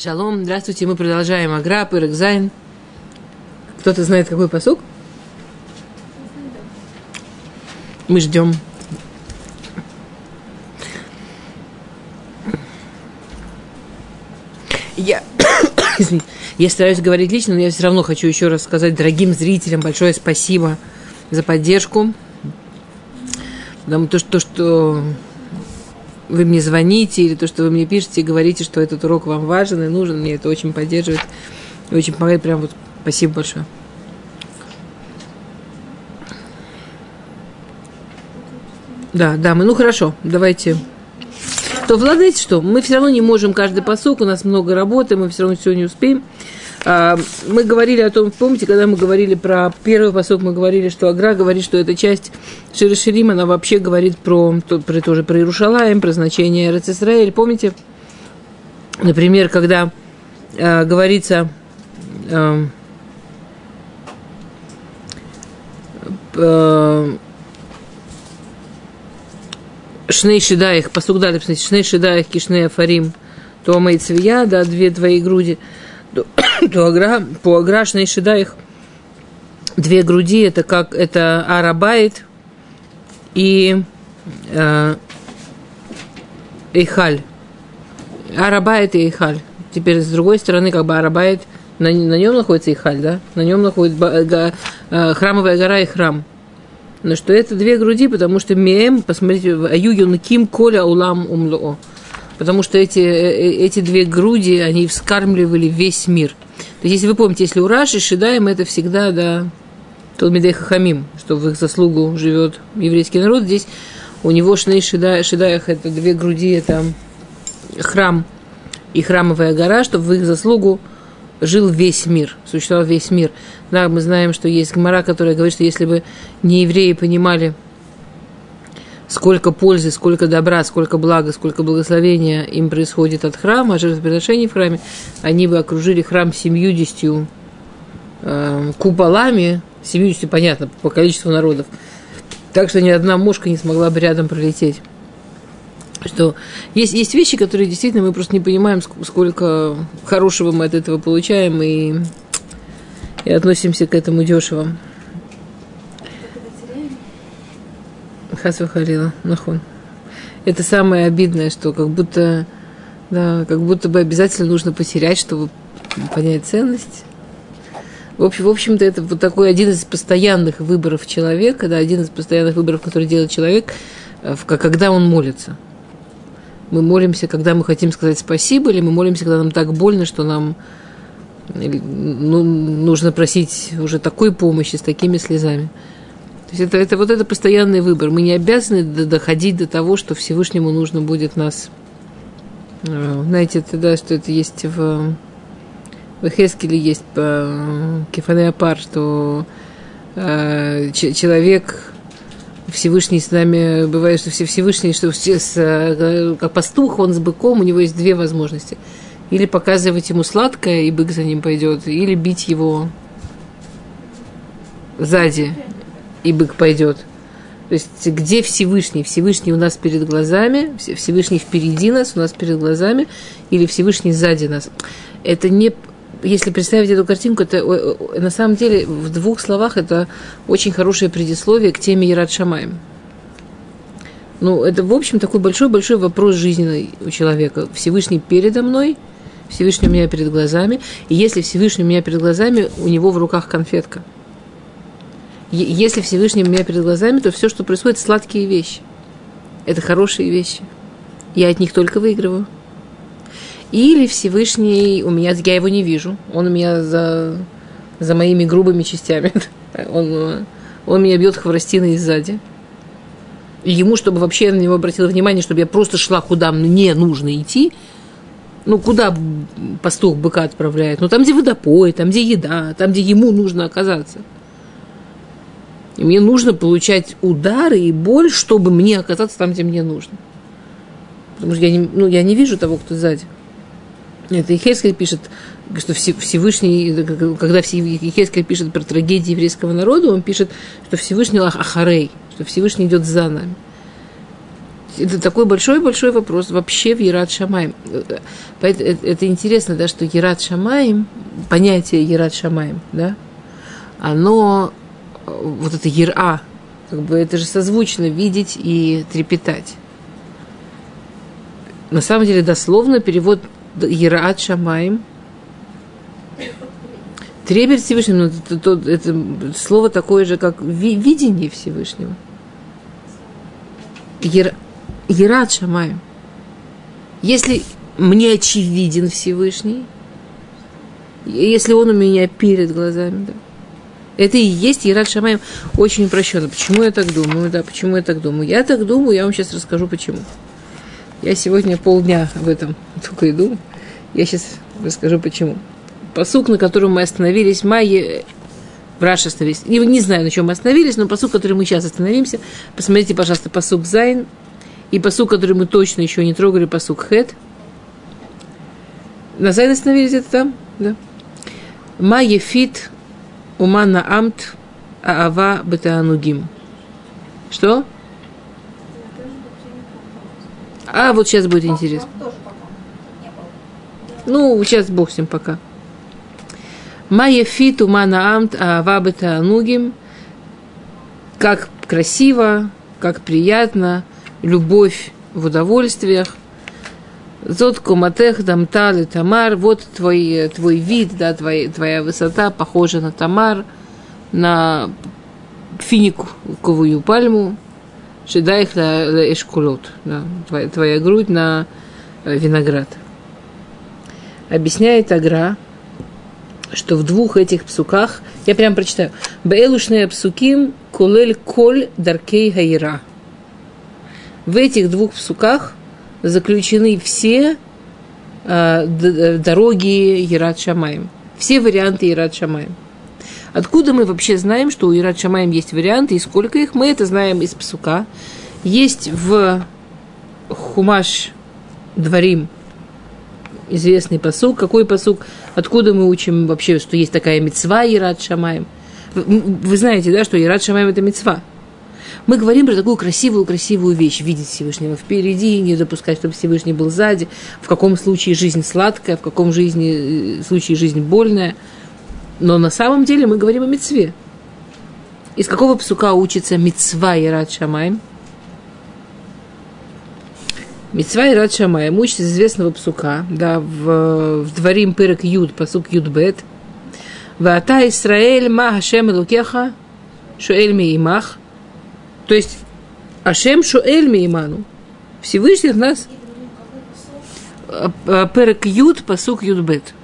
Шалом, здравствуйте, мы продолжаем הגר"א, פרק זיין. Кто-то знает, какой פסוק? Мы ждем. Я, я стараюсь говорить лично, но я все равно хочу еще раз сказать дорогим зрителям большое спасибо за поддержку. Потому то, что, то, что вы мне звоните или то, что вы мне пишете, говорите, что этот урок вам важен и нужен, мне это очень поддерживает и очень помогает. Прям вот спасибо большое. Да, да, мы, ну хорошо, давайте. То, Влад, знаете что, мы все равно не можем каждый посок, у нас много работы, мы все равно все не успеем. А, мы говорили о том, помните, когда мы говорили про первый посок, мы говорили, что Агра говорит, что эта часть Широширим, она вообще говорит про, про тоже про Иерушалаем, про значение Эрцисраэль. Помните, например, когда э, говорится э, э, Шней Шидаих, посук дали, Шней Шидаих, Кишней Афарим, то Майцвия, да, две твои груди – по аграшной шидаих две груди, это как это арабайт и э, Эйхаль. Арабайт и Эйхаль. Теперь с другой стороны, как бы Арабайт, на, на нем находится Ихаль, да? На нем находится га, э, храмовая гора и храм. Но что это две груди, потому что Меем, посмотрите, Аю Юнким Коля Улам Умлоо потому что эти, э, э, эти две груди, они вскармливали весь мир. То есть, если вы помните, если у Раши Шидаем, это всегда, да, Толмидей Хахамим, что в их заслугу живет еврейский народ. Здесь у него Шней Шидай, Шидаях, это две груди, это храм и храмовая гора, чтобы в их заслугу жил весь мир, существовал весь мир. Да, мы знаем, что есть гмара, которая говорит, что если бы не евреи понимали сколько пользы, сколько добра, сколько блага, сколько благословения им происходит от храма, от жертвоприношений в храме, они бы окружили храм семьюдесятью э, куполами, семьюдесятью, понятно, по количеству народов, так что ни одна мушка не смогла бы рядом пролететь. Что есть, есть вещи, которые действительно мы просто не понимаем, сколько хорошего мы от этого получаем, и, и относимся к этому дешево. Хас Халила, нахон. Это самое обидное, что как будто, да, как будто бы обязательно нужно потерять, чтобы понять ценность. В общем, в общем-то, это вот такой один из постоянных выборов человека, да, один из постоянных выборов, который делает человек, э, когда он молится. Мы молимся, когда мы хотим сказать спасибо, или мы молимся, когда нам так больно, что нам ну, нужно просить уже такой помощи с такими слезами. То есть это, это вот это постоянный выбор. Мы не обязаны доходить до того, что Всевышнему нужно будет нас. Э, знаете, это, да, что это есть в, в Хескеле есть по Кефанеапар, что э, человек Всевышний с нами бывает, что все Всевышний, что с, э, как пастух, он с быком, у него есть две возможности. Или показывать ему сладкое, и бык за ним пойдет, или бить его сзади, и бык пойдет. То есть где Всевышний? Всевышний у нас перед глазами, Всевышний впереди нас, у нас перед глазами, или Всевышний сзади нас. Это не если представить эту картинку, это на самом деле в двух словах это очень хорошее предисловие к теме Ярат Шамаем. Ну, это, в общем, такой большой-большой вопрос жизненный у человека. Всевышний передо мной, Всевышний у меня перед глазами. И если Всевышний у меня перед глазами, у него в руках конфетка – если Всевышний у меня перед глазами, то все, что происходит, сладкие вещи. Это хорошие вещи. Я от них только выигрываю. Или Всевышний у меня, я его не вижу. Он у меня за, за моими грубыми частями. Он, он меня бьет хворостиной сзади. Ему, чтобы вообще на него обратила внимание, чтобы я просто шла, куда мне нужно идти, ну, куда пастух быка отправляет? Ну, там, где водопой, там, где еда, там, где ему нужно оказаться – и мне нужно получать удары и боль, чтобы мне оказаться там, где мне нужно. Потому что я не, ну, я не вижу того, кто сзади. Это Ихескель пишет, что Всевышний, когда Ихескель пишет про трагедии еврейского народа, он пишет, что Всевышний Ахарей, что Всевышний идет за нами. это такой большой-большой вопрос вообще в Ерат Шамаем. Это, это интересно, да, что Ерат Шамаем, понятие Ерат Шамаем, да, оно, вот это Ера, как бы это же созвучно видеть и трепетать. На самом деле, дословно перевод Ерат Шамаем Трепет Всевышнего, ну, это, это, это слово такое же, как видение Всевышнего. Ер, Ерат Шамаю. Если мне очевиден Всевышний, если он у меня перед глазами, да, это и есть Ерат Шамаем очень упрощенно. Почему я так думаю? Да, почему я так думаю? Я так думаю, я вам сейчас расскажу, почему. Я сегодня полдня в этом только и думаю. Я сейчас расскажу, почему. Посук, на котором мы остановились, Майе, в Раше остановились. Не, не знаю, на чем мы остановились, но посук, который мы сейчас остановимся, посмотрите, пожалуйста, פסוק זיין, и פסוק, который мы точно еще не трогали, פסוק חית. На זיין остановились это там? Да. מה יפית ומה נעמת אהבה בתענוגים. Что? А, вот сейчас будет интересно. Ну, сейчас бог с ним пока. מה יפית ומה נעמת אהבה בתענוגים. Как красиво, как приятно, любовь в удовольствиях. Зот коматех дамтал и тамар. Вот твой, твой вид, да, твоя, твоя высота похожа на тамар, на финиковую пальму. Шедаих ла эшкулот. Да, твоя, твоя грудь на виноград. Объясняет Агра, что в двух этих псуках, я прям прочитаю, Беэлушные псуким кулель коль даркей гайра. В этих двух псуках заключены все э, дороги Ерат Шамаем, все варианты Ерат Шамаем. Откуда мы вообще знаем, что у Ерат Шамаем есть варианты, и сколько их? Мы это знаем из псука. Есть в Хумаш Дворим известный посук. Какой посук? Откуда мы учим вообще, что есть такая мецва Ират Шамаем? Вы, вы знаете, да, что Ират Шамаем – это мецва. Мы говорим про такую красивую-красивую вещь, видеть Всевышнего впереди, не допускать, чтобы Всевышний был сзади, в каком случае жизнь сладкая, в каком жизни, э, случае жизнь больная. Но на самом деле мы говорим о мецве. Из какого псука учится мецва Ират Шамаем? Мецва и Рад Шамай, учится из известного псука, да, в, в дворим пырок Юд, посук Юд Бет. Вата Исраэль ма Хашем Лукеха Шуэль Миимах. То есть Ашем Шуэль Мииману. Всевышний нас Перек Юд, посук Юд Бет.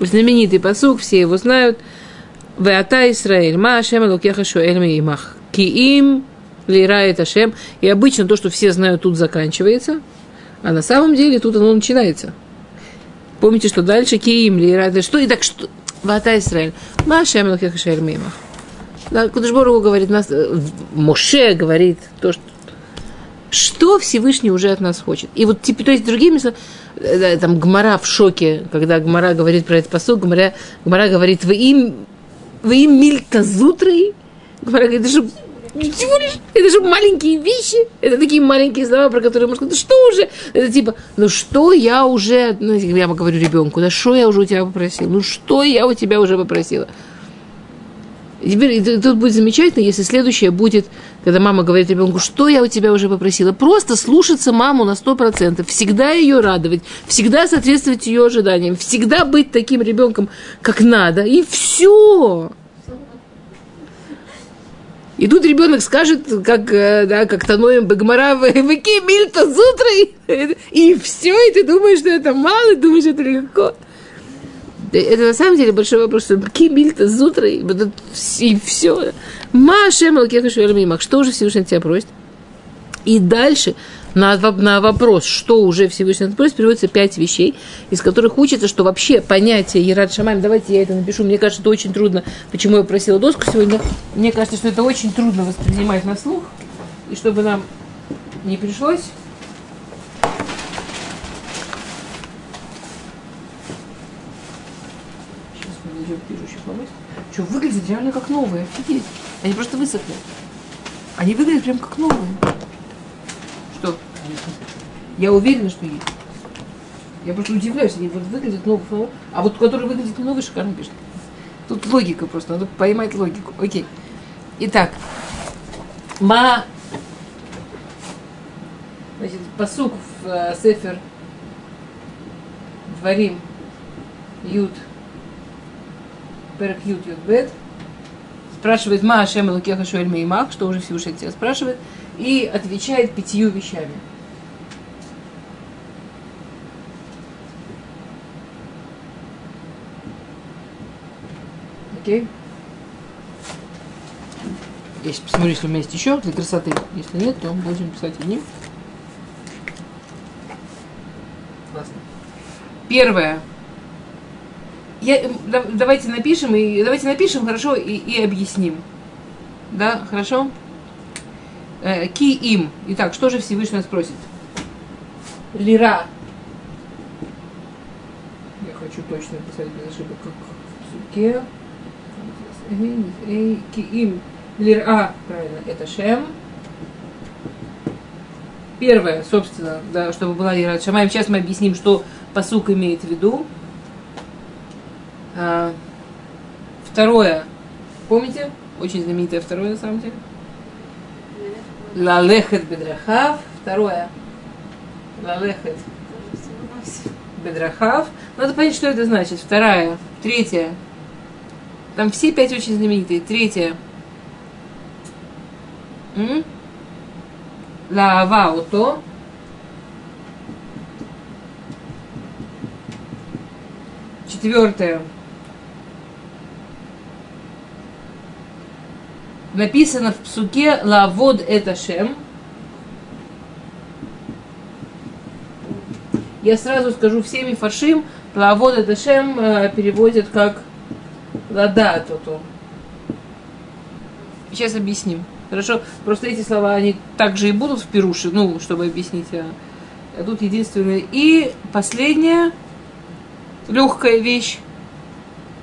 Знаменитый посук, все его знают. Вата Исраэль ма Ашем Лукеха Шуэль Миимах. Киим Лейрает Ашем. И обычно то, что все знают, тут заканчивается, а на самом деле тут оно начинается. Помните, что дальше Киим, Лейрает Что и так что? Вата Исраэль. Машем Лахехашер Мимах. Да, Кудышборгу говорит, нас, э, Моше говорит то, что что Всевышний уже от нас хочет. И вот, типа, то есть, другими словами, э, там, Гмара в шоке, когда Гмара говорит про этот посыл, Гмара, Гмара говорит, вы им, вы им мильта зутрой, Гмара говорит, это же Ничего лишь, это же маленькие вещи, это такие маленькие слова, про которые можно сказать, что уже, это типа, ну что я уже, ну, я говорю ребенку, да что я уже у тебя попросил, ну что я у тебя уже попросила. И теперь тут будет замечательно, если следующее будет, когда мама говорит ребенку, что я у тебя уже попросила. Просто слушаться маму на сто процентов, всегда ее радовать, всегда соответствовать ее ожиданиям, всегда быть таким ребенком, как надо, и все. И тут ребенок скажет, как, э, да, как Таноем Багмара, выки мильта зутрой, и все, и ты думаешь, что это мало, думаешь, это легко. Это на самом деле большой вопрос, что ки мильта зутрой, и все. Маша Малкеха Что уже Всевышний тебя просит? И дальше на, на вопрос, что уже Всевышний просит, приводится пять вещей, из которых учится, что вообще понятие Ерат Шамаем, давайте я это напишу, мне кажется, это очень трудно, почему я просила доску сегодня, мне кажется, что это очень трудно воспринимать на слух, и чтобы нам не пришлось Что, выглядит реально как новые, офигеть. Они просто высохли. Они выглядят прям как новые. Я уверена, что есть. Я просто удивляюсь, они вот выглядят новые, а вот который выглядит новый, шикарно пишет. Тут логика просто, надо поймать логику. Окей. Итак, ма... Значит, посук в э, Сефер Дворим Ют Перек Ют Ют Бет спрашивает Ма Ашем Лукеха Шуэль Меймах, что уже Всевышний тебя спрашивает, и отвечает пятью вещами. Окей? Сейчас посмотрю, если у меня есть еще для красоты. Если нет, то будем писать одним. Классно. Первое. Я, да, давайте напишем и давайте напишем хорошо и, и объясним. Да, хорошо? Э, ки им. Итак, что же Всевышний нас просит? Лира. Я хочу точно писать без ошибок, как в суке. Киим лира, правильно, это шем. Первое, собственно, да, чтобы была лира шамаем. Сейчас мы объясним, что посук имеет в виду. А, второе, помните? Очень знаменитое второе, на самом деле. Лалехет бедрахав. Второе. Лалехет бедрахав. Надо понять, что это значит. Вторая. Третья. Там все пять очень знаменитые. Третье. Лаава ото. Четвертое. Написано в псуке Лавод это Шем. Я сразу скажу всеми фаршим, Лавод это Шем э, переводят как Лада тото. Сейчас объясним. Хорошо? Просто эти слова, они также и будут в Перуше, ну, чтобы объяснить. А, а тут единственное. И последняя легкая вещь.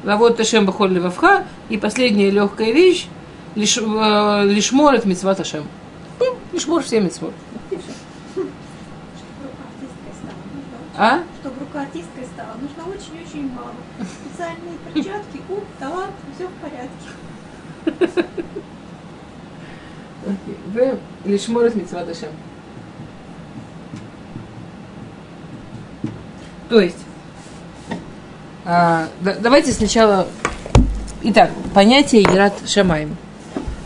Лавод Ташем Бахоль Левавха. И последняя легкая вещь. Лиш, э, лишмор от Митцва Ташем. Лишмор все Митцвот. А? Чтобы рука артисткой стала, нужно очень-очень мало. Специальные перчатки, ум, талант, все в порядке. Вы лишморет митцват Ашем. То есть, а, да, давайте сначала... Итак, понятие Ират Шамаем.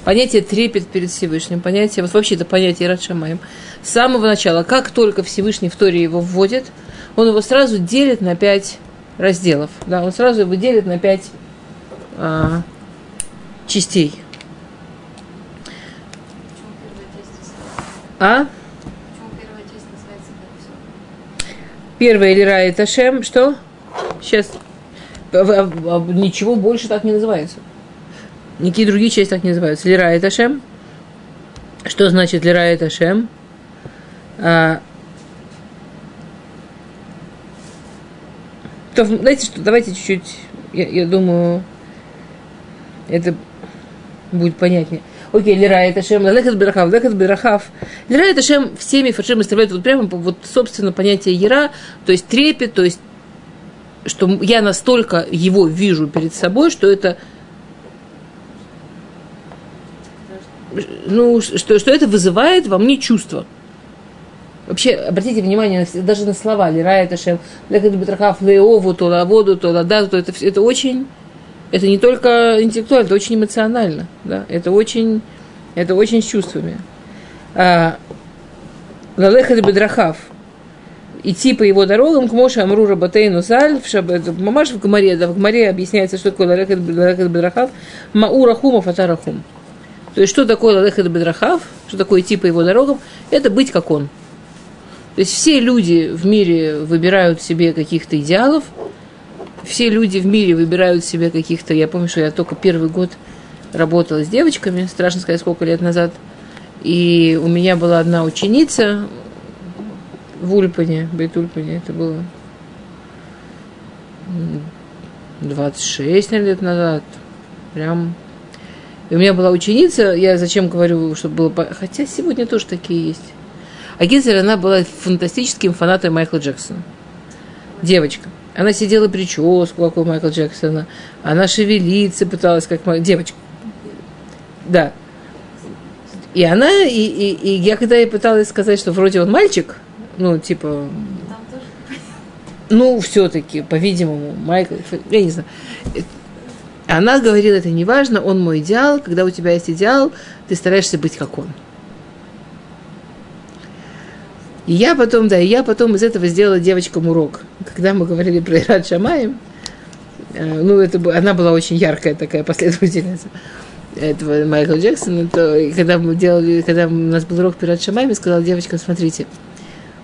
Понятие трепет перед Всевышним, понятие, вот вообще это понятие Ират Шамаем. С самого начала, как только Всевышний в Торе его вводит, он его сразу делит на пять разделов. Да, он сразу его делит на пять а, частей. А? Первая Лира это Шем, что? Сейчас. Ничего больше так не называется. Никакие другие части так не называются. Лира это Шем. Что значит Лира это Шем? То, знаете что, давайте чуть-чуть, я, я думаю, это будет понятнее. Окей, Лира это Шем, Лекас Берахав, Лекас Берахав. Лира это Шем всеми фаршим оставляют вот прямо вот, собственно, понятие Ера, то есть трепет, то есть что я настолько его вижу перед собой, что это ну, что, что это вызывает во мне чувство. Вообще, обратите внимание даже на слова. Лирая это шем, бетрахав леову, то лаводу, то ладазу, то это, это очень, это не только интеллектуально, это очень эмоционально. Да? Это очень, это очень с чувствами. Лалехат бедрахав. Идти по его дорогам, к Моше Амрура Батейну Саль, в Шаб, Мамаш в Гмаре, да, в Гмаре объясняется, что такое Лалехат бедрахав, Маура Фатарахум. То есть, что такое Лалехат бедрахав, что такое идти по его дорогам, это быть как он. То есть все люди в мире выбирают себе каких-то идеалов, все люди в мире выбирают себе каких-то... Я помню, что я только первый год работала с девочками, страшно сказать, сколько лет назад. И у меня была одна ученица в Ульпане, Бейтульпане, это было 26 лет назад. Прям И у меня была ученица, я зачем говорю, чтобы было... Хотя сегодня тоже такие есть. А Гизель, она была фантастическим фанатом Майкла Джексона. Девочка. Она сидела прическу, как у Майкла Джексона. Она шевелиться пыталась, как Майкл... Девочка. Да. И она, и, и, и я когда ей пыталась сказать, что вроде он мальчик, ну, типа, ну, все-таки, по-видимому, Майкл, я не знаю. Она говорила, это не важно, он мой идеал. Когда у тебя есть идеал, ты стараешься быть как он. И я потом, да, и я потом из этого сделала девочкам урок. Когда мы говорили про Ирад Шамаем, э, ну, это, она была очень яркая такая последовательница этого Майкла Джексона, то и когда мы делали, когда у нас был урок перед Шамаем, я сказала девочкам, смотрите,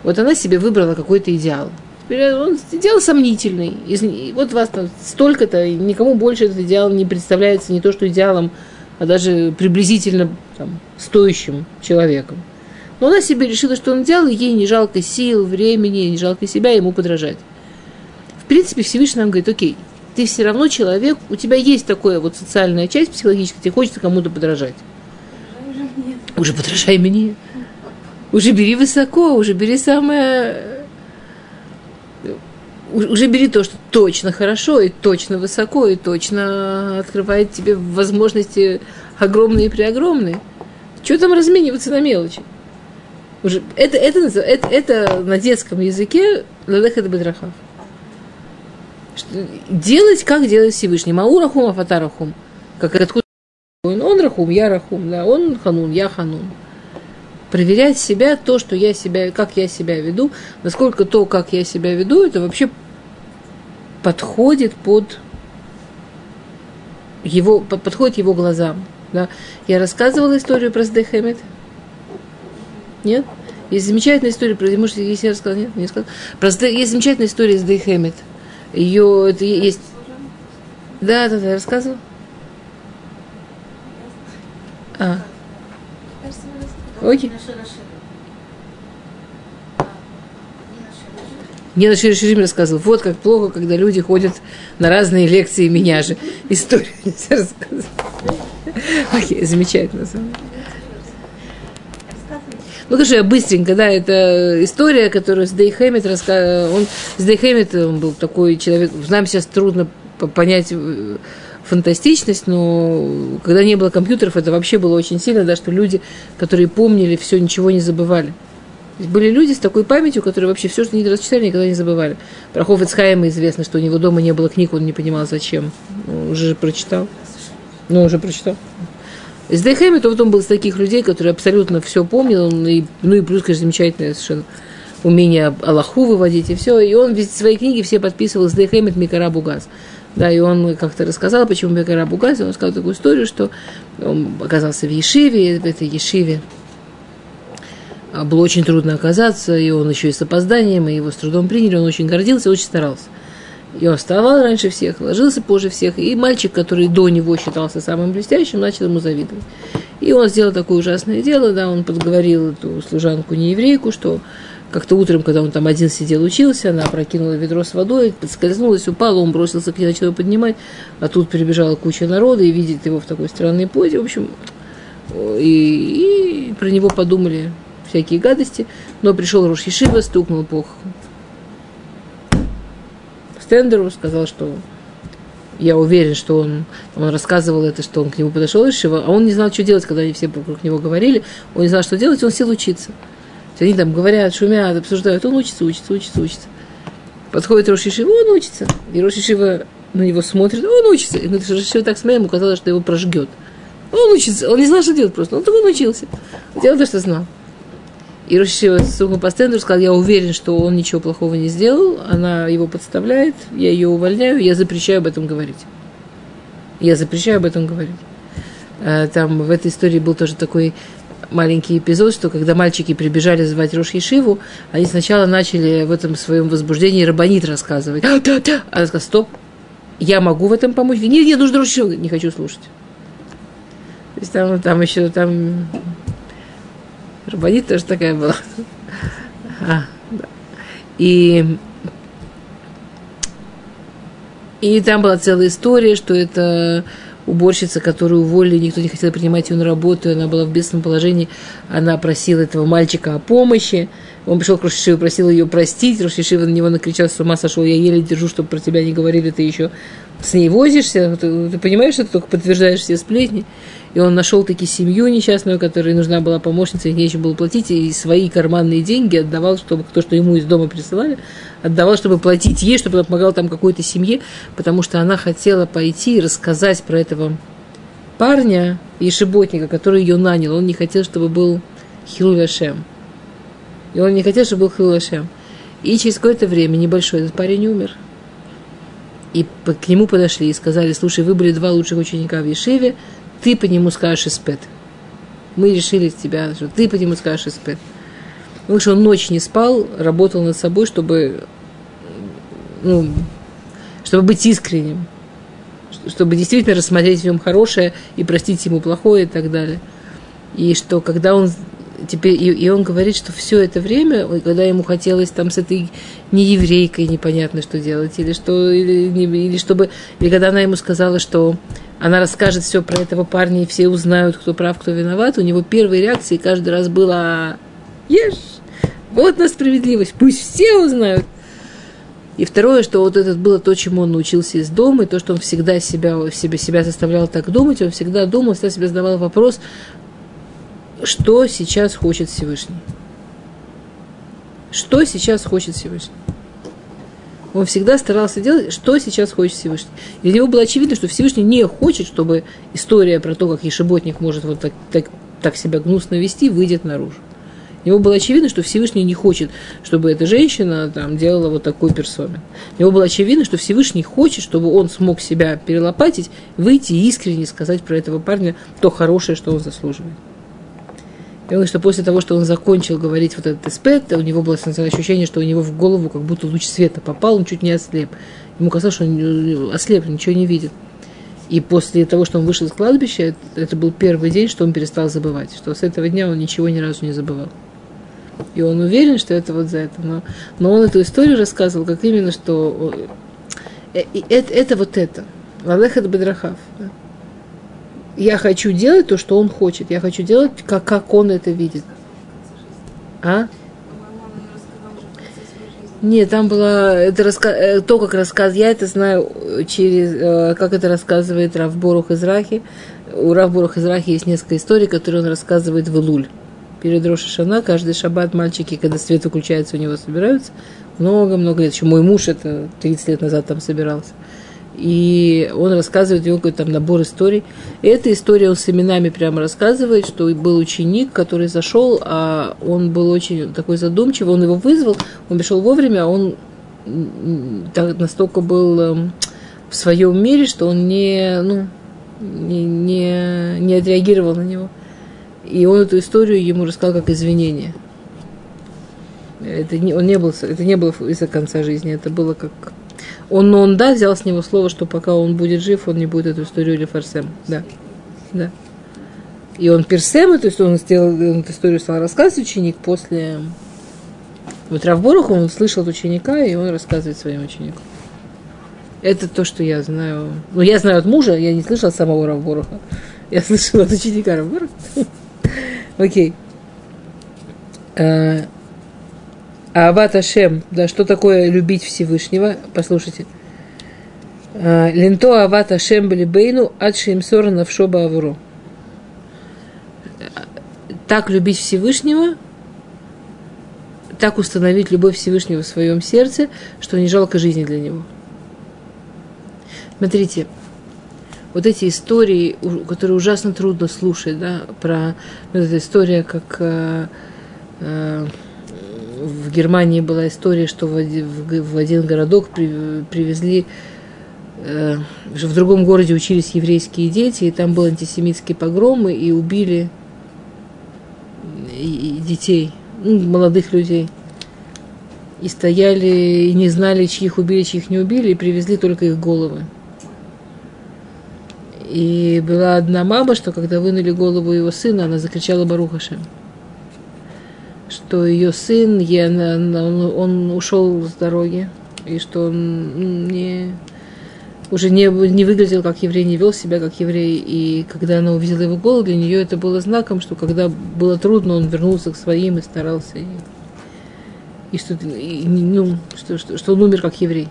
вот она себе выбрала какой-то идеал. Он идеал сомнительный. И вот вас там столько-то, никому больше этот идеал не представляется не то, что идеалом, а даже приблизительно там, стоящим человеком. Но она себе решила, что он делал, ей не жалко сил, времени, не жалко себя ему подражать. В принципе, Всевышний нам говорит, окей, ты все равно человек, у тебя есть такая вот социальная часть психологическая, тебе хочется кому-то подражать. уже нет. Уже подражай мне. Уже бери высоко, уже бери самое... У- Уже бери то, что точно хорошо, и точно высоко, и точно открывает тебе возможности огромные и преогромные. Что там размениваться на мелочи? Уже, это, это, это, это на детском языке лалехет бедрахав. Делать, как делает Всевышний. Маурахум, афатарахум. Как откуда он, он рахум, я рахум, да, он ханун, я ханун. Проверять себя, то, что я себя, как я себя веду, насколько то, как я себя веду, это вообще подходит под его, под- подходит его глазам. Да. Я рассказывала историю про Сдехемет. Нет? Есть замечательная история про, может, если я рассказала, нет, не сказала. Про Сде- есть замечательная история с Дейхемет. Ее, это есть, да, да, да, я рассказывала. А, окей. Мне на Шире рассказывал, вот как плохо, когда люди ходят на разные лекции меня же. Историю нельзя рассказать. Окей, замечательно. на самом деле. Рассказывайте. Ну, конечно, быстренько, да, это история, которую с Дейхемет рассказывал. Он, с Дейхемет он был такой человек, нам сейчас трудно по- понять э, фантастичность, но когда не было компьютеров, это вообще было очень сильно, да, что люди, которые помнили все, ничего не забывали. Были люди с такой памятью, которые вообще все, что они прочитали, никогда не забывали. Про Хофицхайма известно, что у него дома не было книг, он не понимал, зачем. Ну, уже прочитал. Ну, уже прочитал. Из Дейхеми, то вот он был из таких людей, которые абсолютно все помнил, он и, ну и плюс, конечно, замечательное совершенно умение Аллаху выводить и все. И он весь свои книги все подписывал с Дейхемит Микара Бугаз. Да, и он как-то рассказал, почему Микара Бугаз, и он сказал такую историю, что он оказался в Ешиве, в этой Ешиве, а, было очень трудно оказаться, и он еще и с опозданием, и его с трудом приняли, он очень гордился, очень старался. И он вставал раньше всех, ложился позже всех, и мальчик, который до него считался самым блестящим, начал ему завидовать. И он сделал такое ужасное дело, да, он подговорил эту служанку нееврейку, что как-то утром, когда он там один сидел, учился, она опрокинула ведро с водой, подскользнулась, упала, он бросился к ней, начал ее поднимать, а тут прибежала куча народа и видит его в такой странной позе, в общем, и, и про него подумали всякие гадости, но пришел Рош Ешива, стукнул по стендеру, сказал, что я уверен, что он, он рассказывал это, что он к нему подошел Ешива, а он не знал, что делать, когда они все вокруг него говорили, он не знал, что делать, он сел учиться. Они там говорят, шумят, обсуждают, он учится, учится, учится, учится. Подходит Рош Ешива, он учится. И Рош Ешива на него смотрит, он учится. И Рош Ешива так смотрел, ему казалось, что его прожгет. Он учится, он не знал, что делать просто, он только учился. Делал то, что знал. И Рош Ешива стукнул по стенду и сказал, я уверен, что он ничего плохого не сделал, она его подставляет, я ее увольняю, я запрещаю об этом говорить. Я запрещаю об этом говорить. А, Там в этой истории был тоже такой маленький эпизод, что когда мальчики прибежали звать Рош Ешиву, они сначала начали в этом своем возбуждении рабанит рассказывать. А, да, да. Она сказала, стоп, я могу в этом помочь? Нет, нет, нужно Рош. Не хочу слушать. То есть там, там еще там рабанит тоже такая была. А, да. И и там была целая история, что это уборщица, которую уволили, никто не хотел принимать ее на работу, она была в бедственном положении, она просила этого мальчика о помощи, он пришел к Рошишиву, просил ее простить, Рошишива на него накричал, с ума сошел, я еле держу, чтобы про тебя не говорили, ты еще с ней возишься, ты, ты понимаешь, что ты только подтверждаешь все сплетни. И он нашел таки семью несчастную, которой нужна была помощница, и нечем было платить, и свои карманные деньги отдавал, чтобы то, что ему из дома присылали, отдавал, чтобы платить ей, чтобы она помогала там какой-то семье, потому что она хотела пойти и рассказать про этого парня, ешеботника, который ее нанял. Он не хотел, чтобы был Хилуляшем. И он не хотел, чтобы был Хилуляшем. И через какое-то время небольшое этот парень умер. И к нему подошли и сказали, слушай, вы были два лучших ученика в Ешиве, ты по нему скажешь испет. Мы решили тебя, что ты по нему скажешь испет. Потому что он ночь не спал, работал над собой, чтобы, ну, чтобы быть искренним, чтобы действительно рассмотреть в нем хорошее и простить ему плохое и так далее. И что когда он теперь, и, и он говорит, что все это время, когда ему хотелось там с этой нееврейкой непонятно что делать, или что, или, или чтобы, или когда она ему сказала, что она расскажет все про этого парня, и все узнают, кто прав, кто виноват, у него первой реакцией каждый раз была «Ешь! Вот на справедливость, пусть все узнают!» И второе, что вот это было то, чему он научился из дома, и то, что он всегда себя, себя, себя заставлял так думать, он всегда думал, всегда себе задавал вопрос, что сейчас хочет Всевышний. Что сейчас хочет Всевышний. Он всегда старался делать, что сейчас хочет Всевышний. И для него было очевидно, что Всевышний не хочет, чтобы история про то, как ешеботник может вот так, так, так себя гнусно вести, выйдет наружу. Ему было очевидно, что Всевышний не хочет, чтобы эта женщина там, делала вот такой персомен. Ему было очевидно, что Всевышний хочет, чтобы он смог себя перелопатить, выйти и искренне сказать про этого парня то хорошее, что он заслуживает. Я думаю, что после того, что он закончил говорить вот этот эспет, у него было ощущение, что у него в голову как будто луч света попал, он чуть не ослеп. Ему казалось, что он ослеп, ничего не видит. И после того, что он вышел из кладбища, это, это был первый день, что он перестал забывать, что с этого дня он ничего ни разу не забывал. И он уверен, что это вот за это. Но, но он эту историю рассказывал, как именно, что э, это, это вот это. Валехат Бедрахав. Да? Я хочу делать то, что он хочет. Я хочу делать, как, как он это видит. А? Нет, там было это раска... Э, то, как рассказ. Я это знаю через, э, как это рассказывает Рав Борух из Рахи. У Рав Борух из Рахи есть несколько историй, которые он рассказывает в Илуль. Перед Рошашана каждый шаббат мальчики, когда свет выключается, у него собираются. Много-много лет. Еще мой муж это 30 лет назад там собирался и он рассказывает его какой-то там набор историй. И эта история он с именами прямо рассказывает, что был ученик, который зашел, а он был очень такой задумчивый, он его вызвал, он пришел вовремя, а он настолько был эм, в своем мире, что он не, ну, не, не, не отреагировал на него. И он эту историю ему рассказал как извинение. Это не, он не был, это не было из-за конца жизни, это было как он, он, да, взял с него слово, что пока он будет жив, он не будет эту историю или фарсем. Да. Да. И он персем, то есть он сделал он эту историю стал рассказывать ученик после вот Равборуху, он слышал от ученика, и он рассказывает своим ученикам. Это то, что я знаю. Ну, я знаю от мужа, я не слышал самого Равборуха. Я слышала от ученика Равборуха. Окей. Ават Ашем, да, что такое любить Всевышнего? Послушайте. А, Ленто Ават Ашем Белибейну от Шеймсора Навшоба Авру. Так любить Всевышнего, так установить любовь Всевышнего в своем сердце, что не жалко жизни для него. Смотрите, вот эти истории, которые ужасно трудно слушать, да, про вот эта история, как э, э, в Германии была история, что в один, городок при, привезли, э, в другом городе учились еврейские дети, и там был антисемитские погромы, и убили детей, ну, молодых людей. И стояли, и не знали, чьих убили, чьих не убили, и привезли только их головы. И была одна мама, что когда вынули голову его сына, она закричала Барухашем что ее сын, он ушел с дороги, и что он не, уже не, не выглядел как еврей, не вел себя как еврей. И когда она увидела его голод, для нее это было знаком, что когда было трудно, он вернулся к своим и старался. И, и что, и, ну, что, что, что он умер как еврей.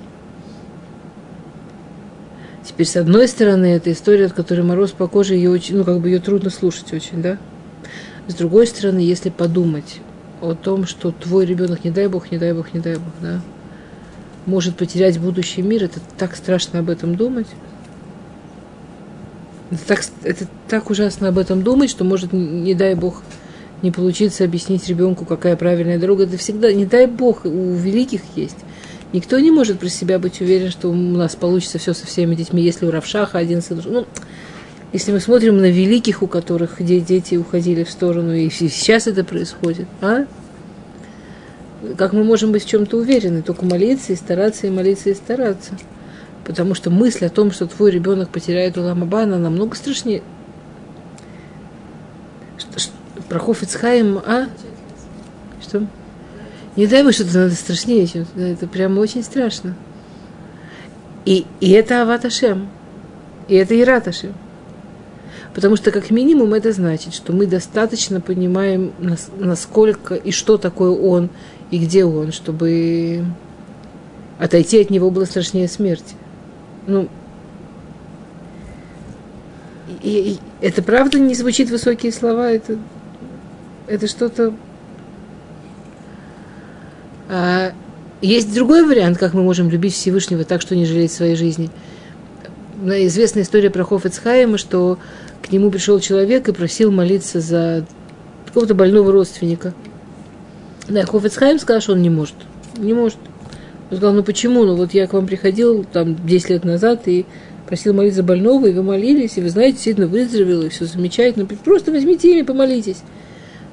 Теперь, с одной стороны, это история, от которой мороз по коже, ее очень, ну, как бы ее трудно слушать очень, да? С другой стороны, если подумать о том, что твой ребенок, не дай бог, не дай бог, не дай бог, да, может потерять будущий мир, это так страшно об этом думать. Это так, это так ужасно об этом думать, что может, не дай бог, не получиться объяснить ребенку, какая правильная дорога. Это всегда, не дай бог, у великих есть. Никто не может про себя быть уверен, что у нас получится все со всеми детьми, если у Равшаха один сын. Ну, если мы смотрим на великих, у которых дети уходили в сторону, и сейчас это происходит, а? Как мы можем быть в чем-то уверены? Только молиться и стараться, и молиться и стараться. Потому что мысль о том, что твой ребенок потеряет Уламаба, она намного страшнее. Про Хофицхайм, а? Что? Не дай бы что-то надо страшнее, чем это прямо очень страшно. И, и это Аваташем. И это Ираташем. Потому что, как минимум, это значит, что мы достаточно понимаем, насколько и что такое он, и где он, чтобы отойти от него было страшнее смерти. Ну, и, и это правда не звучит высокие слова, это, это что-то... А, есть другой вариант, как мы можем любить Всевышнего так, что не жалеть своей жизни. Известная история про Хофецхайма, что к нему пришел человек и просил молиться за какого-то больного родственника. Да, Хофецхайм сказал, что он не может. Не может. Он сказал, ну почему? Ну вот я к вам приходил там 10 лет назад и просил молиться за больного, и вы молились, и вы знаете, действительно выздоровел, и все замечательно. Просто возьмите имя, помолитесь.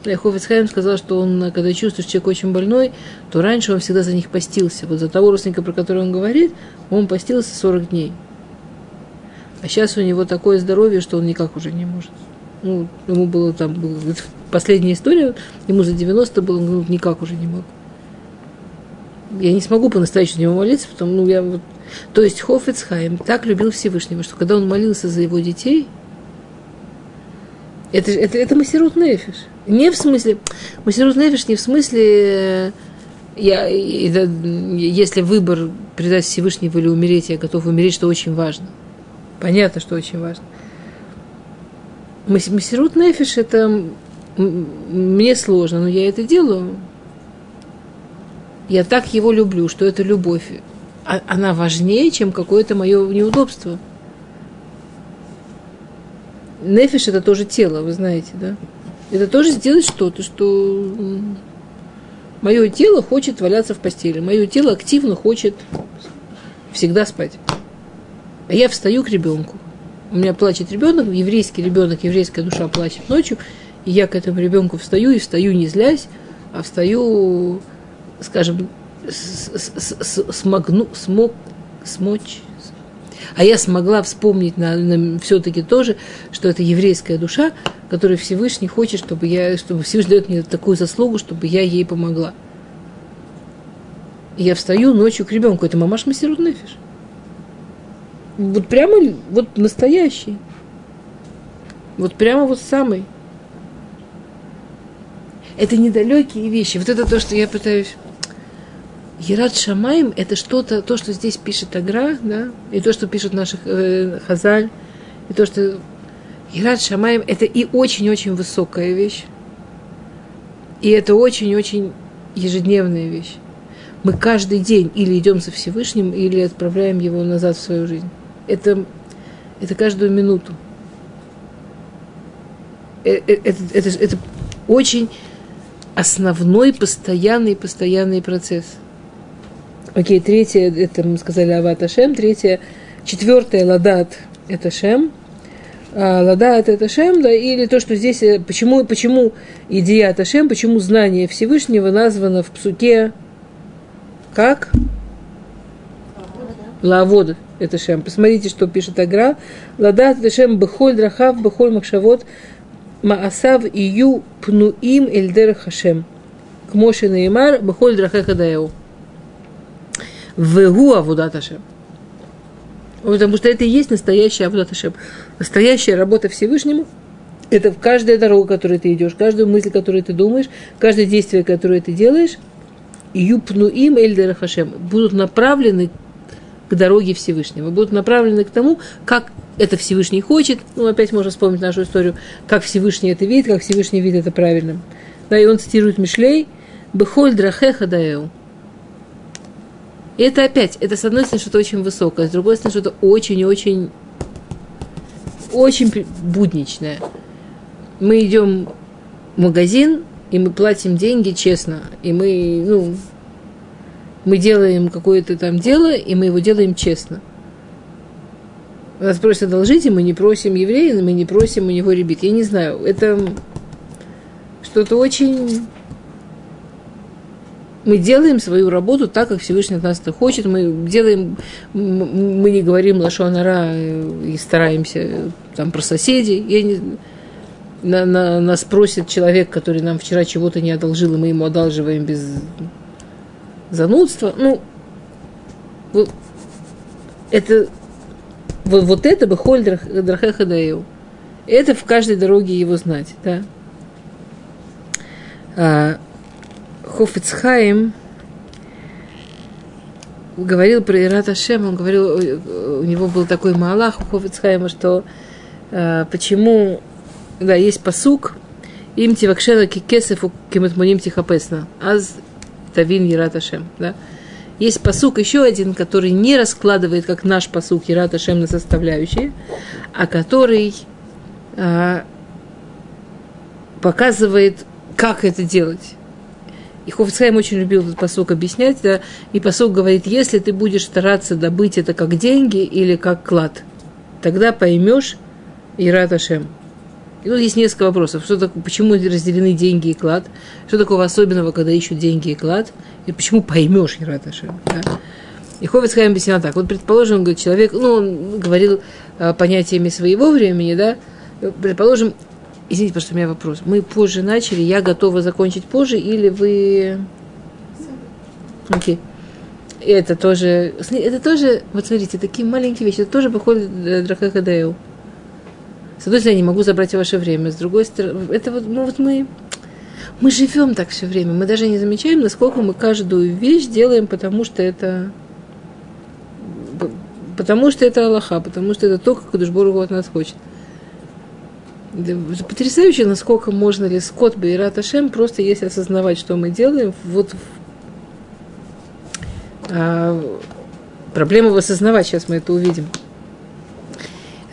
Хофицхайм сказал, что он, когда чувствует, что человек очень больной, то раньше он всегда за них постился. Вот за того родственника, про которого он говорит, он постился 40 дней. А сейчас у него такое здоровье, что он никак уже не может. Ну, ему было там, было, последняя история, ему за 90 было, ну, никак уже не мог. Я не смогу по-настоящему него молиться, потому ну, я вот... То есть Хофицхайм так любил Всевышнего, что когда он молился за его детей, это, это, это Масирут Нефиш. Не в смысле... Масирут Нефиш не в смысле... Я, если выбор предать Всевышнего или умереть, я готов умереть, что очень важно. Понятно, что очень важно. Масирут Нефиш это мне сложно, но я это делаю. Я так его люблю, что это любовь. А, она важнее, чем какое-то мое неудобство. Нефиш это тоже тело, вы знаете, да? Это тоже сделать что-то, что мое тело хочет валяться в постели. Мое тело активно хочет всегда спать. А я встаю к ребенку. У меня плачет ребенок, еврейский ребенок, еврейская душа плачет ночью, и я к этому ребенку встаю, и встаю не злясь, а встаю, скажем, смогну, смог, смочь. А я смогла вспомнить на, на, все-таки тоже, что это еврейская душа, которая Всевышний хочет, чтобы я, чтобы Всевышний дает мне такую заслугу, чтобы я ей помогла. Я встаю ночью к ребенку. Это мамаш Масирут Нефиш. Вот прямо, вот настоящий. Вот прямо вот самый. Это недалекие вещи. Вот это то, что я пытаюсь... Ерат Шамаем – это что-то, то, что здесь пишет Агра, да, и то, что пишет наших э, Хазаль, и то, что Ерат Шамаем – это и очень-очень высокая вещь, и это очень-очень ежедневная вещь. Мы каждый день или идем со Всевышним, или отправляем его назад в свою жизнь. Это, это каждую минуту. Это, э, это, это, это очень основной, постоянный, постоянный процесс. Окей, третье, это мы сказали Ават Ашем, третье, четвертое Ладат – это Шем, а, Ладат – это Шем, да, или то, что здесь, э, почему, почему идея Ашем, почему знание Всевышнего названо в псуке как? Лавод – это Шем. Посмотрите, что пишет Агра. Ладат – это Шем, Бехоль Драхав, Бехоль Макшавод – Маасав ию пнуим эльдер хашем. К Моше Неймар, бахоль драхеха даэу. Вегу авудат хашем. Потому что это и есть настоящая Абдаташем. Настоящая работа Всевышнему – это в каждая дорога, которой ты идешь, каждую мысль, которую ты думаешь, каждое действие, которое ты делаешь, юпну им эльдер хашем, будут направлены к дороге Всевышнего, будут направлены к тому, как это Всевышний хочет. Ну, опять можно вспомнить нашу историю, как Всевышний это видит, как Всевышний видит это правильным. Да, и он цитирует Мишлей, «Бехоль драхеха даэу». И это опять, это с одной стороны что-то очень высокое, с другой стороны что-то очень-очень, очень будничное. Мы идем в магазин, и мы платим деньги честно, и мы, ну, мы делаем какое-то там дело, и мы его делаем честно. Нас просят одолжить, и мы не просим еврея, мы не просим у него ребит. Я не знаю, это что-то очень мы делаем свою работу так, как Всевышний от нас это хочет. Мы делаем, мы не говорим лошонара и стараемся там про соседей. Я не, на, на, нас просит человек, который нам вчера чего-то не одолжил, и мы ему одалживаем без занудства. Ну, это вот, это бы холь драхеха Это в каждой дороге его знать, да. А, Хофицхайм говорил про Ират Ашем, он говорил, у него был такой малах у Хофицхайма, что э, почему, да, есть посук, им тивакшела кикесефу кематмуним тихапесна, аз тавин Ират Ашем, да. Есть посук еще один, который не раскладывает, как наш посук Ират Ашем на составляющие, а который э, показывает, как это делать. И Хофицхайм очень любил этот посок объяснять, да, и посок говорит, если ты будешь стараться добыть это как деньги или как клад, тогда поймешь Ират Ашем. И тут есть несколько вопросов. Что такое, почему разделены деньги и клад? Что такого особенного, когда ищут деньги и клад? И почему поймешь Ират Ашем? Да? И Ховицхайм объяснял так. Вот, предположим, говорит, человек, ну, он говорил а, понятиями своего времени, да, предположим, Извините, просто у меня вопрос. Мы позже начали, я готова закончить позже, или вы... Окей. Okay. Это тоже, это тоже, вот смотрите, такие маленькие вещи, это тоже походит Драхахадаэл. С одной стороны, я не могу забрать ваше время, с другой стороны, это вот, ну вот мы, мы живем так все время, мы даже не замечаем, насколько мы каждую вещь делаем, потому что это, потому что это Аллаха, потому что это то, как Кудышбору от нас хочет. Потрясающе, насколько можно ли скот Бейрат Ашем, просто если осознавать, что мы делаем, вот а, проблема в осознавать, сейчас мы это увидим.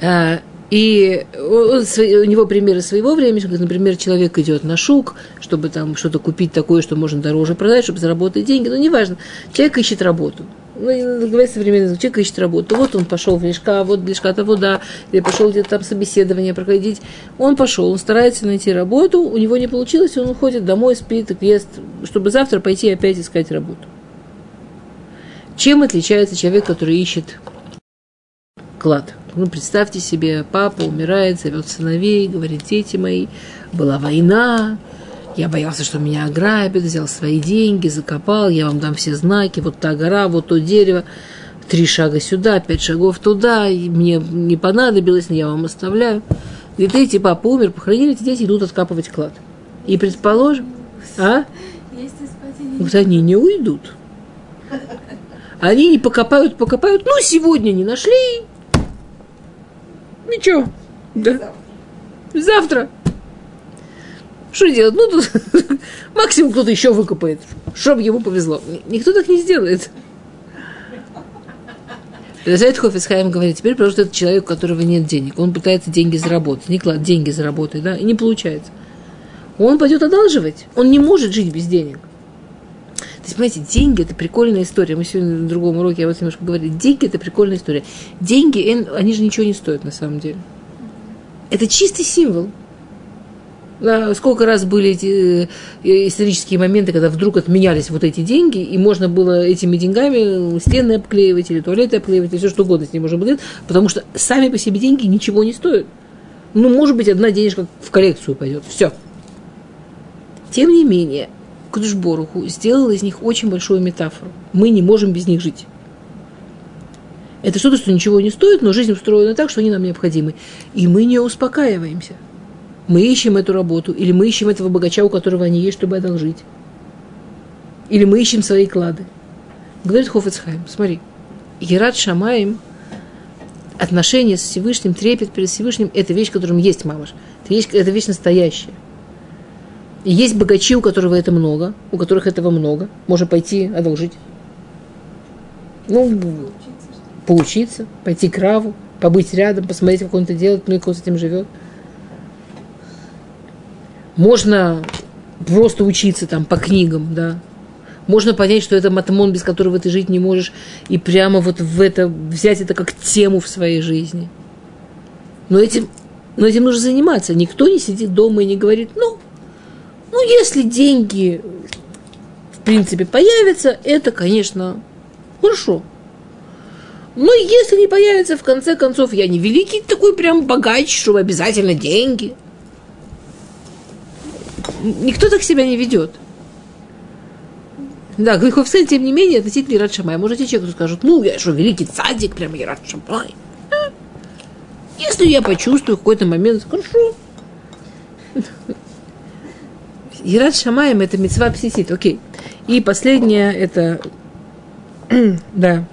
А, и он, у него примеры своего времени, например, человек идет на шук, чтобы там что-то купить такое, что можно дороже продать, чтобы заработать деньги, но неважно, человек ищет работу ну, говорить современный человек ищет работу. Вот он пошел в Лешка, вот Лешка-то вода, или пошел где-то там собеседование проходить. Он пошел, он старается найти работу, у него не получилось, он уходит домой, спит, ест, чтобы завтра пойти опять искать работу. Чем отличается человек, который ищет клад? Ну, представьте себе, папа умирает, зовет сыновей, говорит, дети мои, была война, я боялся, что меня ограбят, взял свои деньги, закопал, я вам дам все знаки, вот та гора, вот то дерево, три шага сюда, пять шагов туда, и мне не понадобилось, я вам оставляю. И эти папа умер, похоронили, эти дети идут откапывать клад. И предположим, а? Вот они не уйдут. Они не покопают, покопают, ну, сегодня не нашли. Ничего. Да. Завтра. Что делать? Ну, тут максимум кто-то еще выкопает, чтобы ему повезло. Никто так не сделает. Это Хофисхайм говорит, теперь просто это человек, у которого нет денег. Он пытается деньги заработать. Не клад, деньги заработать, да, и не получается. Он пойдет одалживать. Он не может жить без денег. То есть, понимаете, деньги – это прикольная история. Мы сегодня на другом уроке, я вот немножко говорили, деньги – это прикольная история. Деньги, они же ничего не стоят на самом деле. Это чистый символ – сколько раз были эти э, исторические моменты, когда вдруг отменялись вот эти деньги, и можно было этими деньгами стены обклеивать или туалеты обклеивать, или все что угодно с ним можно было потому что сами по себе деньги ничего не стоят. Ну, может быть, одна денежка в коллекцию пойдет. Все. Тем не менее, Кудышборуху сделал из них очень большую метафору. Мы не можем без них жить. Это что-то, что ничего не стоит, но жизнь устроена так, что они нам необходимы. И мы не успокаиваемся. Мы ищем эту работу, или мы ищем этого богача, у которого они есть, чтобы одолжить. Или мы ищем свои клады. Говорит Хофицхайм, смотри, Ерат Шамаем, отношения с Всевышним, трепет перед Всевышним, это вещь, которым есть мамаш. Это вещь, это вещь настоящая. И есть богачи, у которых это много, у которых этого много. Можно пойти одолжить. Ну, поучиться, пойти к Раву, побыть рядом, посмотреть, как он это делает, ну и как он с этим живет. Можно просто учиться там по книгам, да. Можно понять, что это матмон, без которого ты жить не можешь, и прямо вот в это взять это как тему в своей жизни. Но этим, но этим нужно заниматься. Никто не сидит дома и не говорит, ну, ну, если деньги, в принципе, появятся, это, конечно, хорошо. Но если не появится, в конце концов, я не великий такой прям богач, чтобы обязательно деньги. Никто так себя не ведет. Да, Глиховсен, тем не менее, относительно Ират Шамай. Может, те человек скажут, ну, я что, великий цадик, прям Ират Шамай. Если я почувствую в какой-то момент, хорошо. Ират Шамаем – это мецва псисит, окей. И последнее – это, да,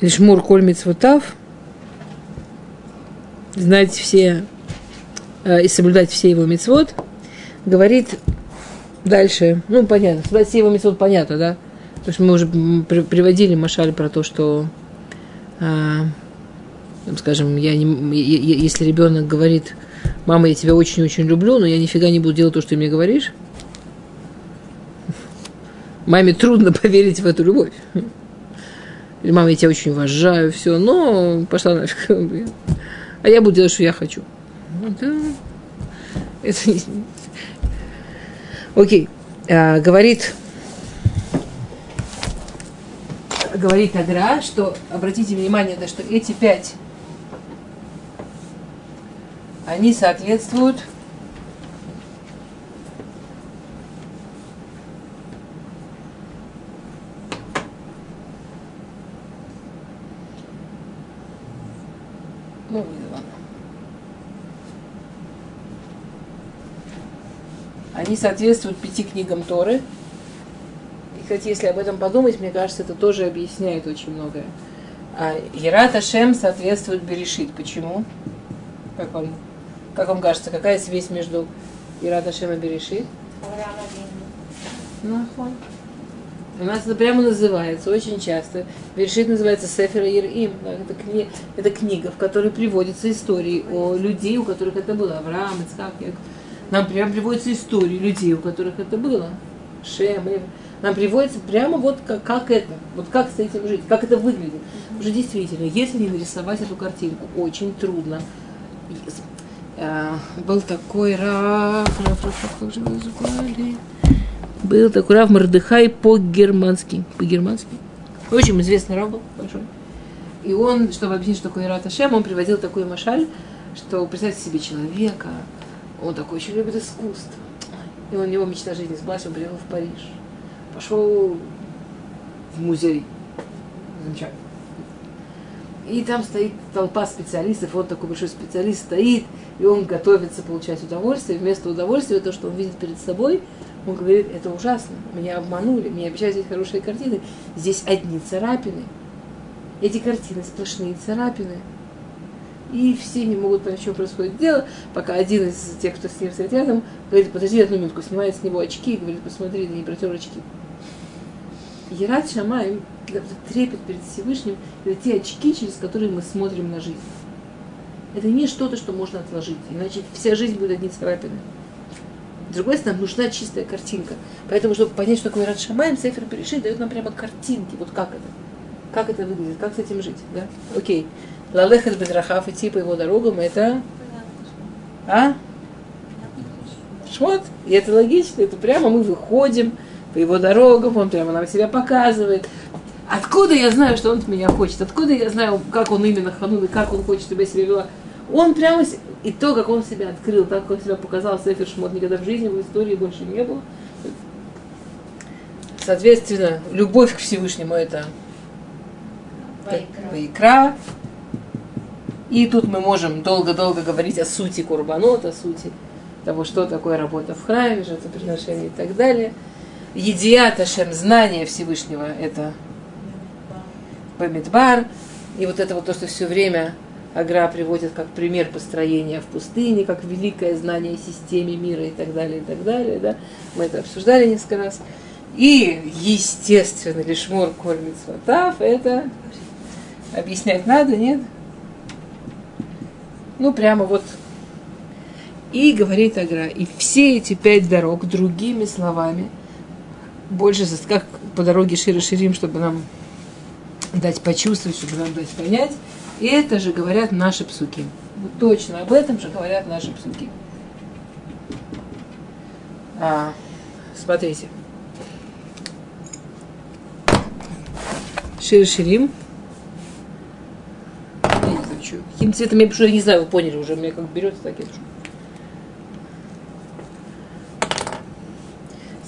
Лишмур коль мецвотав, знать все э, и соблюдать все его мецвод, говорит дальше, ну, понятно, соблюдать все его мецвод понятно, да? Потому что мы уже приводили Машаль про то, что, э, скажем, я не, если ребенок говорит, мама, я тебя очень-очень люблю, но я нифига не буду делать то, что ты мне говоришь, маме трудно поверить в эту любовь. Мама, я тебя очень уважаю, все, но пошла нафиг. А я буду делать, что я хочу. Да. Это. Окей. А, говорит, говорит Агра, что, обратите внимание, да, что эти пять, они соответствуют Ну, ладно. Они соответствуют пяти книгам Торы. И, кстати, если об этом подумать, мне кажется, это тоже объясняет очень многое. А Ерат Ашем соответствует Берешит. Почему? Как вам, как вам кажется, какая связь между Ерат Ашем и Берешит? Ну, у нас это прямо называется очень часто. Вершит называется Сефер Ирим. Это, кни, это книга, в которой приводятся истории о людей, у которых это было. Авраам, Ицхак, Яков. Нам прямо приводятся истории людей, у которых это было. Шем. Нам приводится прямо вот как, как это, вот как с этим жить, как это выглядит. Уже действительно, если не нарисовать эту картинку, очень трудно. А, был такой Раф, Раф, Раф, как же его звали? был такой Рав Мордыхай по-германски. По-германски. Очень известный Рав был большой. И он, чтобы объяснить, что такое Ират Ашем, он приводил такой машаль, что представьте себе человека, он такой очень любит искусство. И у него мечта жизни сбылась, он приехал в Париж. Пошел в музей. Замечательно. И там стоит толпа специалистов, он такой большой специалист стоит, и он готовится получать удовольствие. Вместо удовольствия, то, что он видит перед собой, он говорит, это ужасно, меня обманули, мне обещают здесь хорошие картины. Здесь одни царапины. Эти картины сплошные царапины. И все не могут понять, что происходит дело, пока один из тех, кто с ним стоит рядом, говорит, подожди одну минутку, снимает с него очки и говорит, посмотри, не протер очки. Ерат Шамай, трепет перед Всевышним, это те очки, через которые мы смотрим на жизнь. Это не что-то, что можно отложить, иначе вся жизнь будет одни царапины. С другой стороны, нужна чистая картинка. Поэтому, чтобы понять, что такое Рад Шамаем, Сефер Перешит дает нам прямо картинки. Вот как это. Как это выглядит, как с этим жить. Да? Окей. Лалехет Бедрахав, идти по его дорогам, это... А? Шмот. И это логично, это прямо мы выходим по его дорогам, он прямо нам себя показывает. Откуда я знаю, что он от меня хочет? Откуда я знаю, как он именно ханул и как он хочет, чтобы я себя вела? Он прямо и то, как он себя открыл, так как он себя показал, Сефер Шмот никогда в жизни, в истории больше не было. Соответственно, любовь к Всевышнему это Вайкра. И тут мы можем долго-долго говорить о сути курбанот, о сути того, что такое работа в храме, жертвоприношение и так далее. Едиат Ашем, знание Всевышнего, это Бамидбар. И вот это вот то, что все время Агра приводит как пример построения в пустыне, как великое знание системе мира и так далее, и так далее. Да? Мы это обсуждали несколько раз. И, естественно, лишмор кормит сватав, это объяснять надо, нет? Ну, прямо вот. И говорит Агра, и все эти пять дорог, другими словами, больше как по дороге Шире Ширим, чтобы нам дать почувствовать, чтобы нам дать понять. И это же говорят наши псуки. Вот точно об этом же говорят наши псуки. А, смотрите. Шир Ширим. Каким цветом я пишу, я не знаю, вы поняли уже, меня как берется, так я пишу.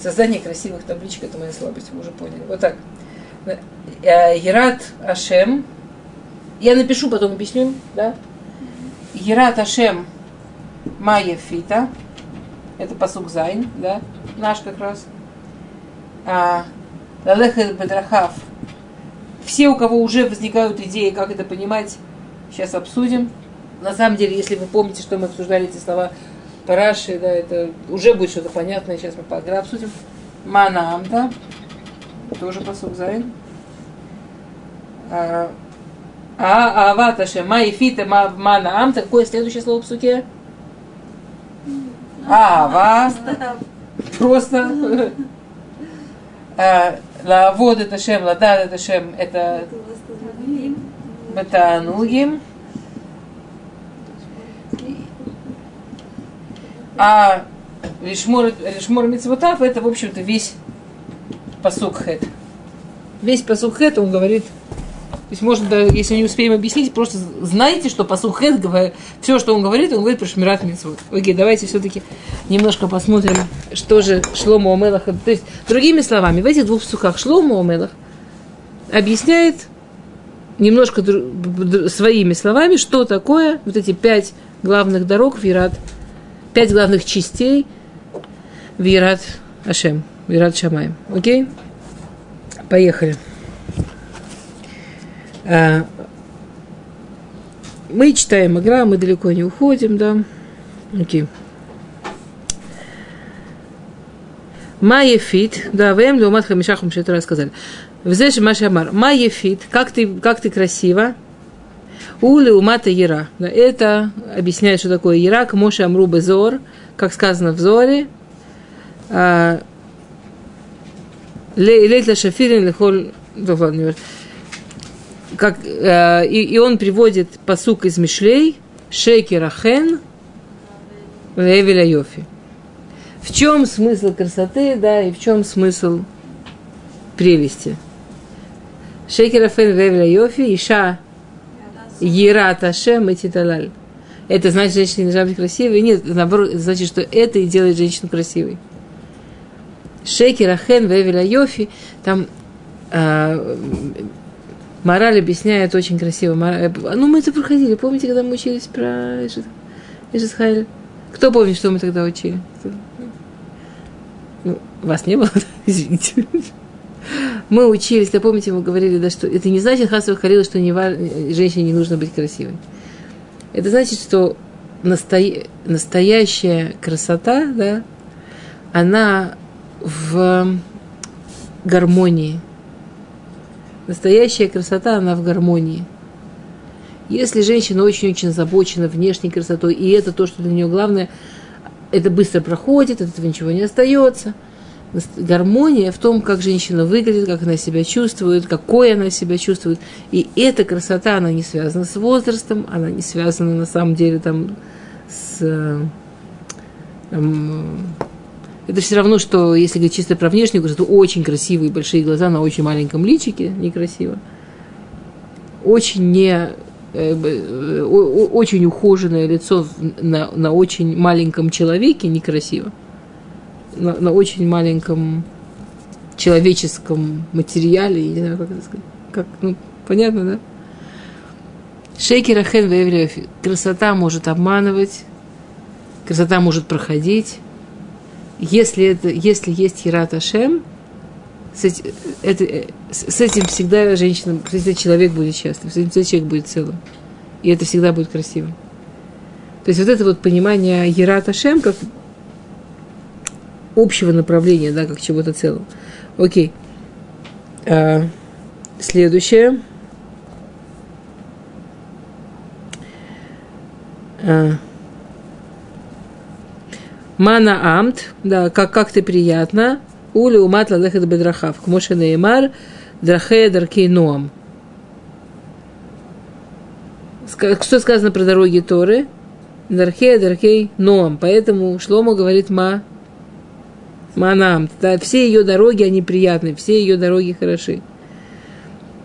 Создание красивых табличек – это моя слабость, вы уже поняли. Вот так. Ерат Ашем. Я напишу, потом объясню, да? Ерат Ашем Майя Фита. Это посук Зайн, да? Наш как раз. А, Лалехет Бедрахав. Все, у кого уже возникают идеи, как это понимать, сейчас обсудим. На самом деле, если вы помните, что мы обсуждали эти слова Параши, да, это уже будет что-то понятное, сейчас мы поигра обсудим. Манам, да, тоже посук Зайн. А, аваташе, маифита, манаам, какое следующее слово в псуке? Ава. Просто. Лавод это шем, ладад это шем, это Батанугим. А Лишмор, Лишмор Мицвотав это, в общем-то, весь посук хэт. Весь посук хэт, он говорит, есть можно, если не успеем объяснить, просто знайте, что посук хэт, говорит, все, что он говорит, он говорит про Шмират Мицвот. Окей, давайте все-таки немножко посмотрим, что же Шлома Омелах. То есть, другими словами, в этих двух псуках Шлома Омелах объясняет немножко своими словами, что такое вот эти пять главных дорог в Ират пять главных частей Вират Ашем, Вират Шамай. Окей? Поехали. А, мы читаем игра, мы далеко не уходим, да? Окей. Майефит, да, вем леумат хамишахум, что это рассказали. Взяешь Машамар, Майефит, как ты, как ты красиво, Ули умата Ера. Это объясняет, что такое Ера, к Моше Амру Безор, как сказано в Зоре. А, Лейтла Шафирин Лехоль... Как, э, и, и он приводит посук из Мишлей, Шейки Рахен, Эвеля Йофи. В чем смысл красоты, да, и в чем смысл прелести? Шейки Рахен, Эвеля Йофи, Иша Ерат Ашем и Титалаль. Это значит, женщина должна быть красивой? Нет, наоборот, это значит, что это и делает женщину красивой. Шейки, Рахен, Вевеля, Йофи, там э, мораль объясняет очень красиво. Мораль, ну, мы это проходили, помните, когда мы учились про Ишисхайль? Кто помнит, что мы тогда учили? Ну, вас не было, извините мы учились, да помните, мы говорили, да, что это не значит, Хасова Харила, что не, женщине не нужно быть красивой. Это значит, что насто... настоящая красота, да, она в гармонии. Настоящая красота, она в гармонии. Если женщина очень-очень озабочена внешней красотой, и это то, что для нее главное, это быстро проходит, от этого ничего не остается – гармония в том, как женщина выглядит, как она себя чувствует, какой она себя чувствует. И эта красота, она не связана с возрастом, она не связана на самом деле там с... Там, это все равно, что если говорить чисто про внешнюю красоту, очень красивые большие глаза на очень маленьком личике, некрасиво. Очень не э, очень ухоженное лицо на, на очень маленьком человеке некрасиво на, на очень маленьком человеческом материале, я не знаю, как это сказать, как, ну, Понятно, да? Шейкера хен вейвлёфи. Красота может обманывать, красота может проходить. Если, это, если есть Хират Ашем, с, это, с этим всегда женщина, этим человек будет счастлив, с этим человек будет целым. И это всегда будет красиво. То есть вот это вот понимание Ерат Ашем как общего направления, да, как чего-то целого. Окей. А, следующее. А. Мана амт, да, как, как ты приятно. Ули умат ладехет бедрахав. К Моше Неймар, драхе даркей ноам. Что сказано про дороги Торы? Дархей, Дархей, Ноам. Поэтому Шлома говорит Ма, Манам. Да, все ее дороги, они приятны, все ее дороги хороши.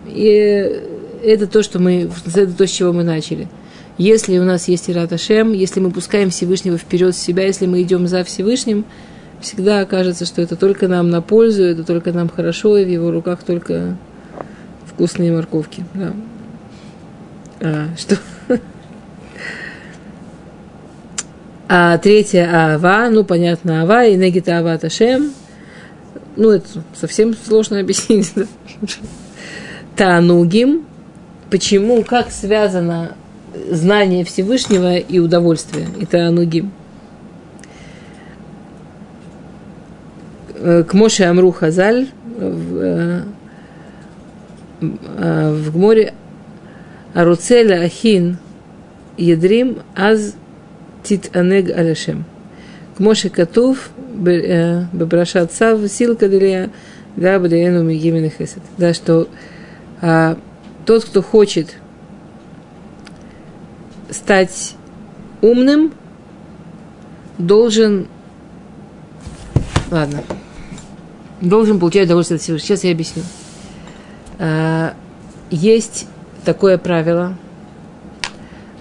И это то, что мы, это то, с чего мы начали. Если у нас есть Ират Ашем, если мы пускаем Всевышнего вперед себя, если мы идем за Всевышним, всегда окажется, что это только нам на пользу, это только нам хорошо, и в его руках только вкусные морковки. Да. А, что? А третья Ава, ну, понятно, Ава, и Негита Ава Ташем. Ну, это совсем сложно объяснить. Да? Танугим. Почему, как связано знание Всевышнего и удовольствие, и Танугим. К Моше Амру Хазаль в, э, в море Аруцеля Ахин Едрим Аз тит анег алешем. Кмоши Катув, Бебрашат Сав, Силка Делия, да, Бадеену Мигимин Хесед. Да, что а, тот, кто хочет стать умным, должен, ладно, должен получать удовольствие от Всевышнего. Сейчас я объясню. А, есть такое правило,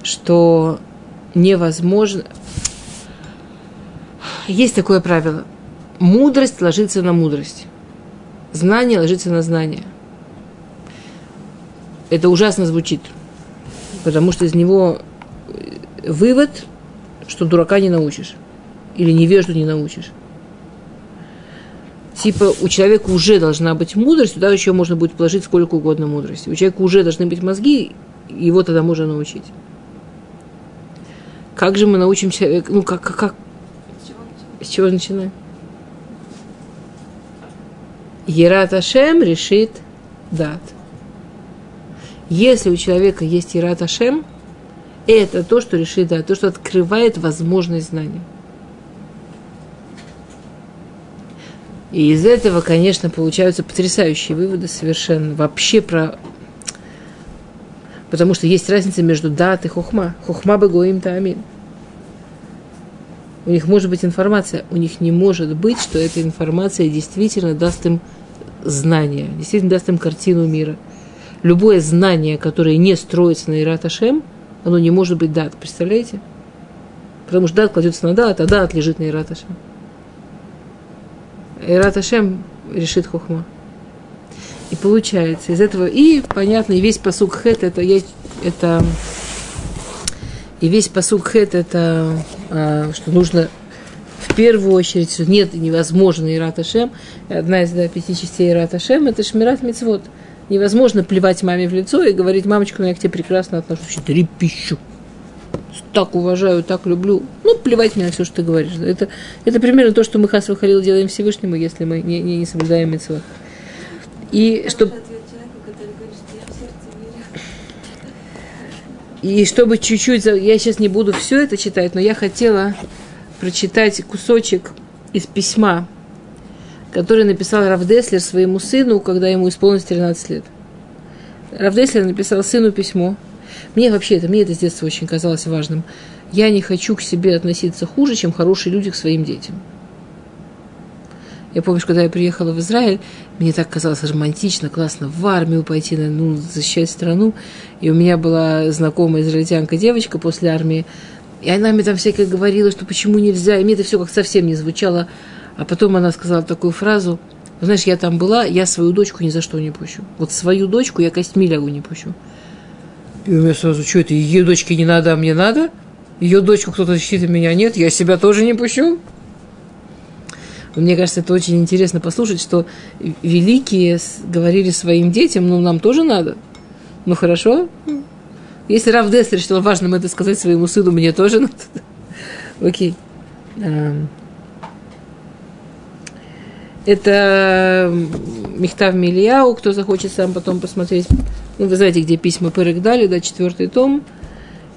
что невозможно. Есть такое правило. Мудрость ложится на мудрость. Знание ложится на знание. Это ужасно звучит, потому что из него вывод, что дурака не научишь или невежду не научишь. Типа у человека уже должна быть мудрость, туда еще можно будет положить сколько угодно мудрости. У человека уже должны быть мозги, его тогда можно научить. Как же мы научим человека, ну как, как, как? С чего начинаем? Ерат Ашем решит дат. Если у человека есть Ерат Ашем, это то, что решит дат, то, что открывает возможность знания. И из этого, конечно, получаются потрясающие выводы совершенно. Вообще про Потому что есть разница между дат и хохма. Хохма бы гоим таамин. У них может быть информация, у них не может быть, что эта информация действительно даст им знание, действительно даст им картину мира. Любое знание, которое не строится на Ират Ашем, оно не может быть дат, представляете? Потому что дат кладется на дат, а дат лежит на Ират Ашем. Ират Ашем решит хохма. И получается из этого, и понятно, и весь посук хет, это, это и весь посук хет, это а, что нужно в первую очередь, что нет, невозможно Ират Ашем. Одна из да, пяти частей Ират Ашем – это Шмират Мицвод. Невозможно плевать маме в лицо и говорить, мамочка, ну я к тебе прекрасно отношусь, трепещу. Так уважаю, так люблю. Ну, плевать мне на все, что ты говоришь. Это, это примерно то, что мы Хас Халил делаем Всевышнему, если мы не, не, не соблюдаем Мицвод. И чтобы... И чтобы чуть-чуть, я сейчас не буду все это читать, но я хотела прочитать кусочек из письма, который написал Равдеслер своему сыну, когда ему исполнилось 13 лет. Равдеслер написал сыну письмо. Мне вообще это, мне это с детства очень казалось важным. Я не хочу к себе относиться хуже, чем хорошие люди к своим детям. Я помню, когда я приехала в Израиль, мне так казалось романтично, классно в армию пойти, ну, защищать страну. И у меня была знакомая израильтянка девочка после армии, и она мне там всякое говорила, что почему нельзя, и мне это все как совсем не звучало. А потом она сказала такую фразу, Знаешь, я там была, я свою дочку ни за что не пущу. Вот свою дочку я костьми лягу не пущу. И у меня сразу, что это, ее дочке не надо, а мне надо? Ее дочку кто-то защитит, а меня нет, я себя тоже не пущу? Мне кажется, это очень интересно послушать, что великие говорили своим детям, ну, нам тоже надо. Ну, хорошо. Если Рав Дестер считал важным это сказать своему сыну, мне тоже надо. Окей. Эм. Это Михтав Мильяу, кто захочет сам потом посмотреть. Ну, вы знаете, где письма Пырек дали, да, четвертый том.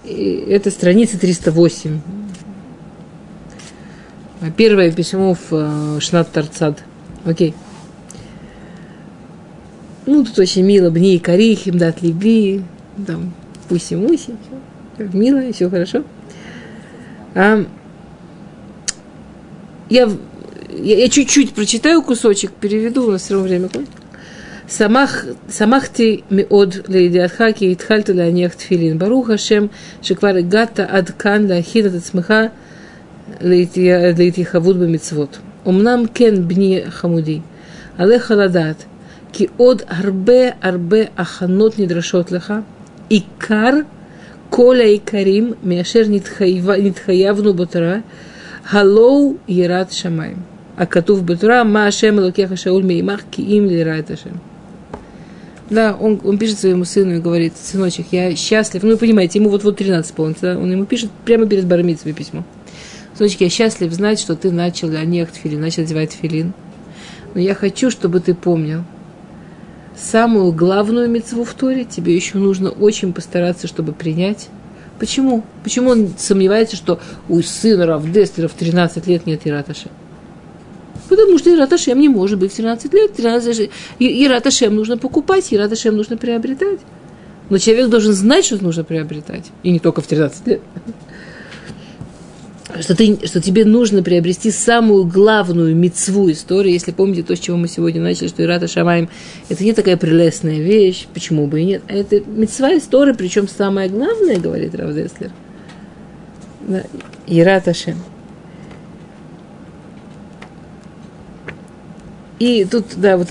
И это страница 308. Первое письмо в э, Шнат Тарцад. Окей. Ну, тут очень мило. Бни и Карихим, дат Либи. Там, пуси-муси. Как мило, все хорошо. А, я, я, я чуть-чуть прочитаю кусочек, переведу, у нас все равно время кончится. Самах, ты от меод лейдиатхаки и тхальту леонех тфилин. Баруха шем шеквар гата адкан леохид от смеха лейти хавуд бы бамитсвот. Умнам кен бни хамуди. Але халадат. Ки от арбе арбе аханот не недрашот леха. Икар коля и карим икарим миашер нитхаявну ботара. Халоу ерат шамаем а катув бутура, ма ашем лукеха шауль меймах ки им лирает ашем. Да, он, он пишет своему сыну и говорит, сыночек, я счастлив. Ну, вы понимаете, ему вот-вот 13 полностью, да? он ему пишет прямо перед бармитцами письмо. Сыночек, я счастлив знать, что ты начал анех филин, начал одевать филин. Но я хочу, чтобы ты помнил, самую главную мецву в Торе тебе еще нужно очень постараться, чтобы принять. Почему? Почему он сомневается, что у сына Равдестера в 13 лет нет Ираташа? Потому что Ираташем не может быть в 13 лет. 13, Ираташем нужно покупать, Ираташем нужно приобретать. Но человек должен знать, что нужно приобретать. И не только в 13 лет. Что, ты, что тебе нужно приобрести самую главную мецву истории. Если помните то, с чего мы сегодня начали, что Ирата Шамаем это не такая прелестная вещь, почему бы и нет. А это мецва истории, причем самое главное, говорит Равдеслер. Да, Ирата Шем. И тут, да, вот,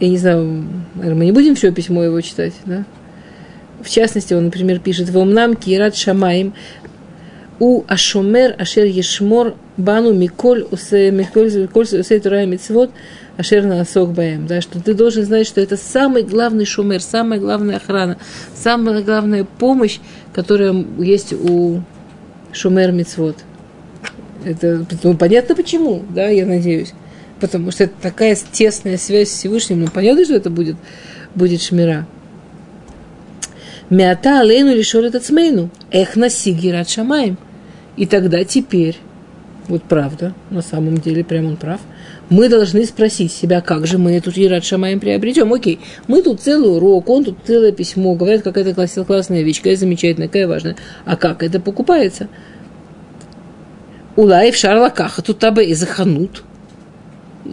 я не знаю, мы не будем все письмо его читать, да? В частности, он, например, пишет «Вомнам кират шамаим у ашомер ашер ешмор бану миколь усе усе тура мицвод ашер наасок баем». Да, что ты должен знать, что это самый главный шумер, самая главная охрана, самая главная помощь, которая есть у шумер мицвод. Это ну, понятно почему, да, я надеюсь потому что это такая тесная связь с Всевышним. Ну, понятно, что это будет, будет шмира. Мята алейну решил этот смейну. Эх насиги рад шамаем. И тогда теперь, вот правда, на самом деле, прям он прав, мы должны спросить себя, как же мы эту Ират Шамаем приобретем. Окей, мы тут целый урок, он тут целое письмо, говорят, какая-то классная вещь, какая замечательная, какая важная. А как это покупается? Улаев шарлакаха тут табы и заханут.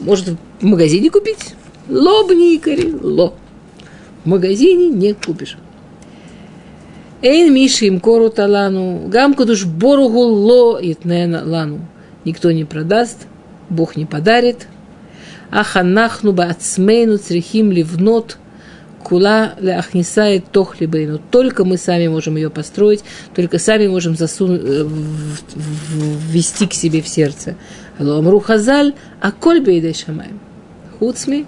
Может, в магазине купить? Ло бникари, ло. В магазине не купишь. Эйн миши им кору талану, гам кадуш боругу ло итнена лану. Никто не продаст, Бог не подарит. Аханахну ба ацмейну црихим ливнот кула ляхнисает тохлибейну. Только мы сами можем ее построить, только сами можем засунуть, э, ввести к себе в сердце. Аломру хазаль, а коль бейдей шамаем. Хуцми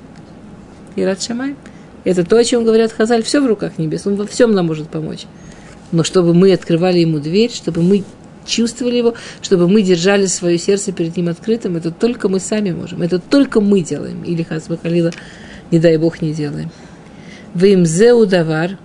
рад шамаем. Это то, о чем говорят Хазаль, все в руках небес, он во всем нам может помочь. Но чтобы мы открывали ему дверь, чтобы мы чувствовали его, чтобы мы держали свое сердце перед ним открытым, это только мы сами можем, это только мы делаем. Или Хазба Халила, не дай Бог, не делаем. Вы им зеудавар,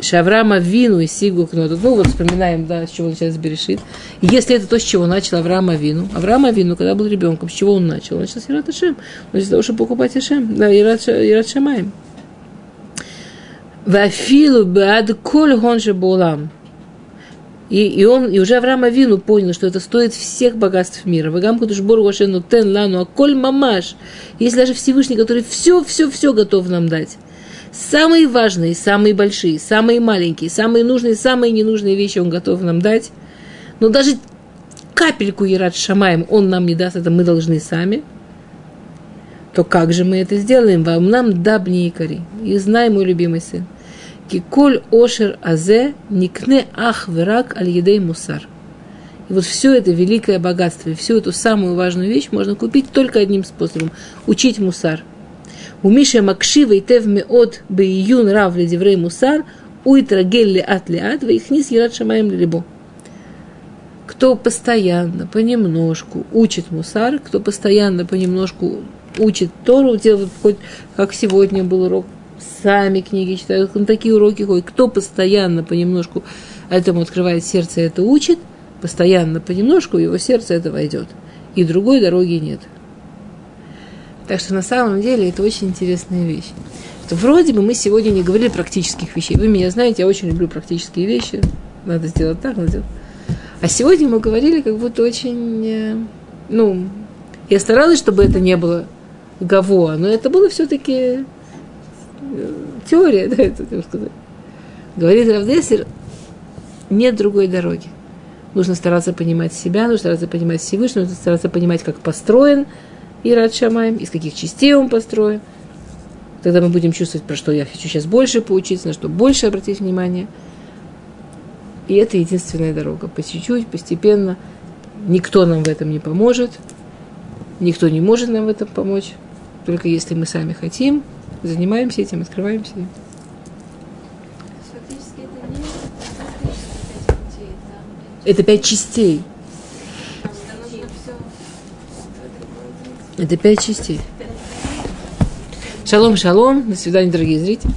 Шаврама Вину и Сигу Кноту. Ну, вот вспоминаем, да, с чего он сейчас берешит. Если это то, с чего начал Авраама Вину. Авраама Вину, когда был ребенком, с чего он начал? Он начал с Ират Ашем. Он для того, чтобы покупать Ашем. Да, Ират, Ират Шамаем. Вафилу бад коль гонже булам. И, и он, и уже Авраам Авину понял, что это стоит всех богатств мира. Вагам кудуш боргу ашену тен лану, а коль мамаш. Есть даже Всевышний, который все, все, все готов нам дать самые важные, самые большие, самые маленькие, самые нужные, самые ненужные вещи он готов нам дать. Но даже капельку Ерат Шамаем он нам не даст, это мы должны сами. то как же мы это сделаем? Вам нам дабни икари. И знай, мой любимый сын. Киколь ошер азе никне ах верак аль едей мусар. И вот все это великое богатство, и всю эту самую важную вещь можно купить только одним способом – учить мусар. Макшива и Тев Меот Бейюн Рав Ледеврей Мусар Уитра Гелли От Леат Вейхнис Ерат Шамаем Либо. Кто постоянно, понемножку учит мусар, кто постоянно понемножку учит Тору, делает хоть как сегодня был урок, сами книги читают, на такие уроки ходят, кто постоянно понемножку этому открывает сердце, это учит, постоянно понемножку его сердце это войдет. И другой дороги нет. Так что на самом деле это очень интересная вещь. Что вроде бы мы сегодня не говорили практических вещей. Вы меня знаете, я очень люблю практические вещи. Надо сделать так, надо сделать. А сегодня мы говорили как будто очень, э, ну, я старалась, чтобы это не было гаво, но это было все-таки э, теория, да, это так сказать. Говорит Равдесер, нет другой дороги. Нужно стараться понимать себя, нужно стараться понимать Всевышнего, нужно стараться понимать, как построен Ират Шамаем, из каких частей он построен. Тогда мы будем чувствовать, про что я хочу сейчас больше поучиться, на что больше обратить внимание. И это единственная дорога. По чуть-чуть, постепенно. Никто нам в этом не поможет. Никто не может нам в этом помочь. Только если мы сами хотим, занимаемся этим, открываемся. Фактически это не фактически пять путей, Это пять частей. там нужно все Это пять частей. Шалом, шалом. До свидания, дорогие зрители.